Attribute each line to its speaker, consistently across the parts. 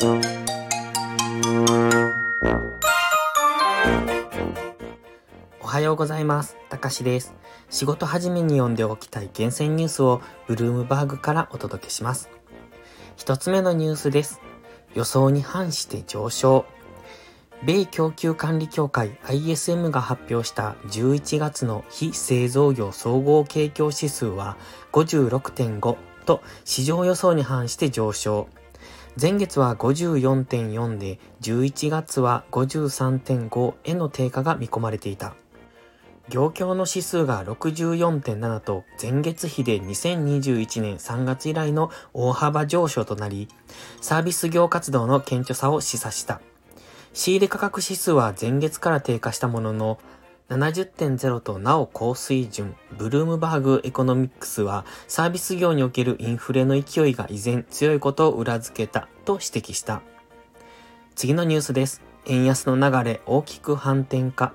Speaker 1: おはようございます。たかしです。仕事始めに読んでおきたい厳選ニュースをブルームバーグからお届けします。一つ目のニュースです。予想に反して上昇。米供給管理協会 ISM が発表した11月の非製造業総合景況指数は56.5と市場予想に反して上昇。前月は54.4で11月は53.5への低下が見込まれていた。業況の指数が64.7と前月比で2021年3月以来の大幅上昇となり、サービス業活動の顕著さを示唆した。仕入れ価格指数は前月から低下したものの、70.0となお高水準、ブルームバーグエコノミックスはサービス業におけるインフレの勢いが依然強いことを裏付けたと指摘した。次のニュースです。円安の流れ大きく反転か。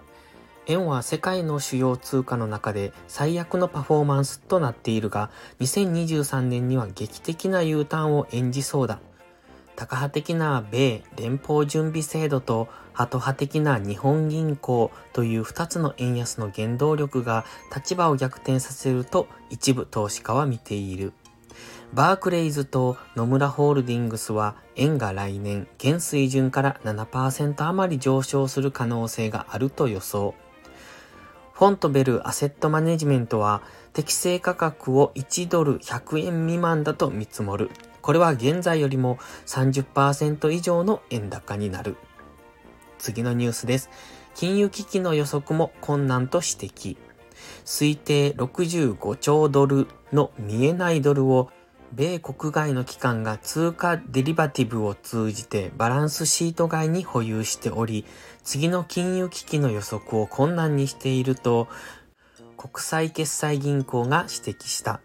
Speaker 1: 円は世界の主要通貨の中で最悪のパフォーマンスとなっているが、2023年には劇的な U ターンを演じそうだ。タカ派的な米連邦準備制度とハト派的な日本銀行という2つの円安の原動力が立場を逆転させると一部投資家は見ている。バークレイズと野村ホールディングスは円が来年現水準から7%余り上昇する可能性があると予想。フォントベルアセットマネジメントは適正価格を1ドル100円未満だと見積もる。これは現在よりも30%以上の円高になる。次のニュースです。金融危機の予測も困難と指摘。推定65兆ドルの見えないドルを米国外の機関が通貨デリバティブを通じてバランスシート外に保有しており、次の金融危機の予測を困難にしていると、国際決済銀行が指摘した。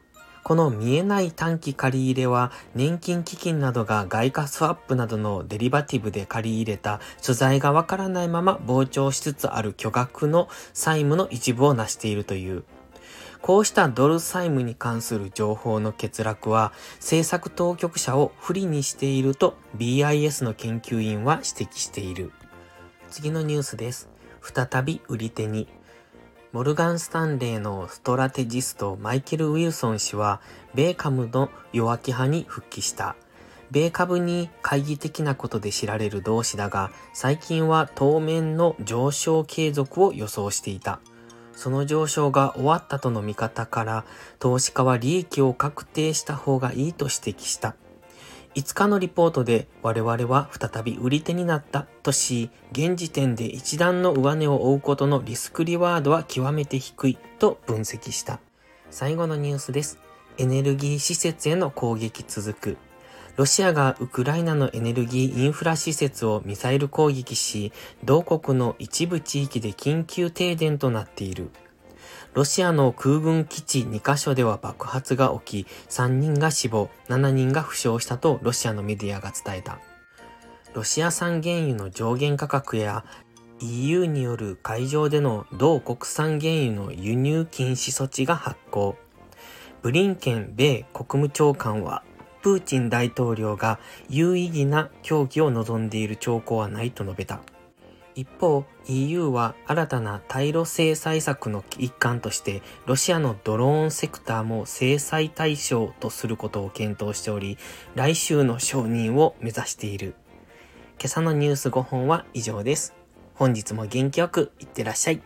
Speaker 1: この見えない短期借り入れは年金基金などが外貨スワップなどのデリバティブで借り入れた所在がわからないまま膨張しつつある巨額の債務の一部を成しているという。こうしたドル債務に関する情報の欠落は政策当局者を不利にしていると BIS の研究員は指摘している。次のニュースです。再び売り手に。モルガン・スタンレーのストラテジストマイケル・ウィルソン氏は、米株の弱気派に復帰した。米株に懐疑的なことで知られる同志だが、最近は当面の上昇継続を予想していた。その上昇が終わったとの見方から、投資家は利益を確定した方がいいと指摘した。5日のリポートで我々は再び売り手になったとし、現時点で一段の上値を追うことのリスクリワードは極めて低いと分析した。最後のニュースです。エネルギー施設への攻撃続く。ロシアがウクライナのエネルギーインフラ施設をミサイル攻撃し、同国の一部地域で緊急停電となっている。ロシアの空軍基地2カ所では爆発が起き、3人が死亡、7人が負傷したとロシアのメディアが伝えた。ロシア産原油の上限価格や EU による海上での同国産原油の輸入禁止措置が発行。ブリンケン米国務長官は、プーチン大統領が有意義な協議を望んでいる兆候はないと述べた。一方、EU は新たな対ロ制裁策の一環として、ロシアのドローンセクターも制裁対象とすることを検討しており、来週の承認を目指している。今朝のニュース5本は以上です。本日も元気よくいってらっしゃい。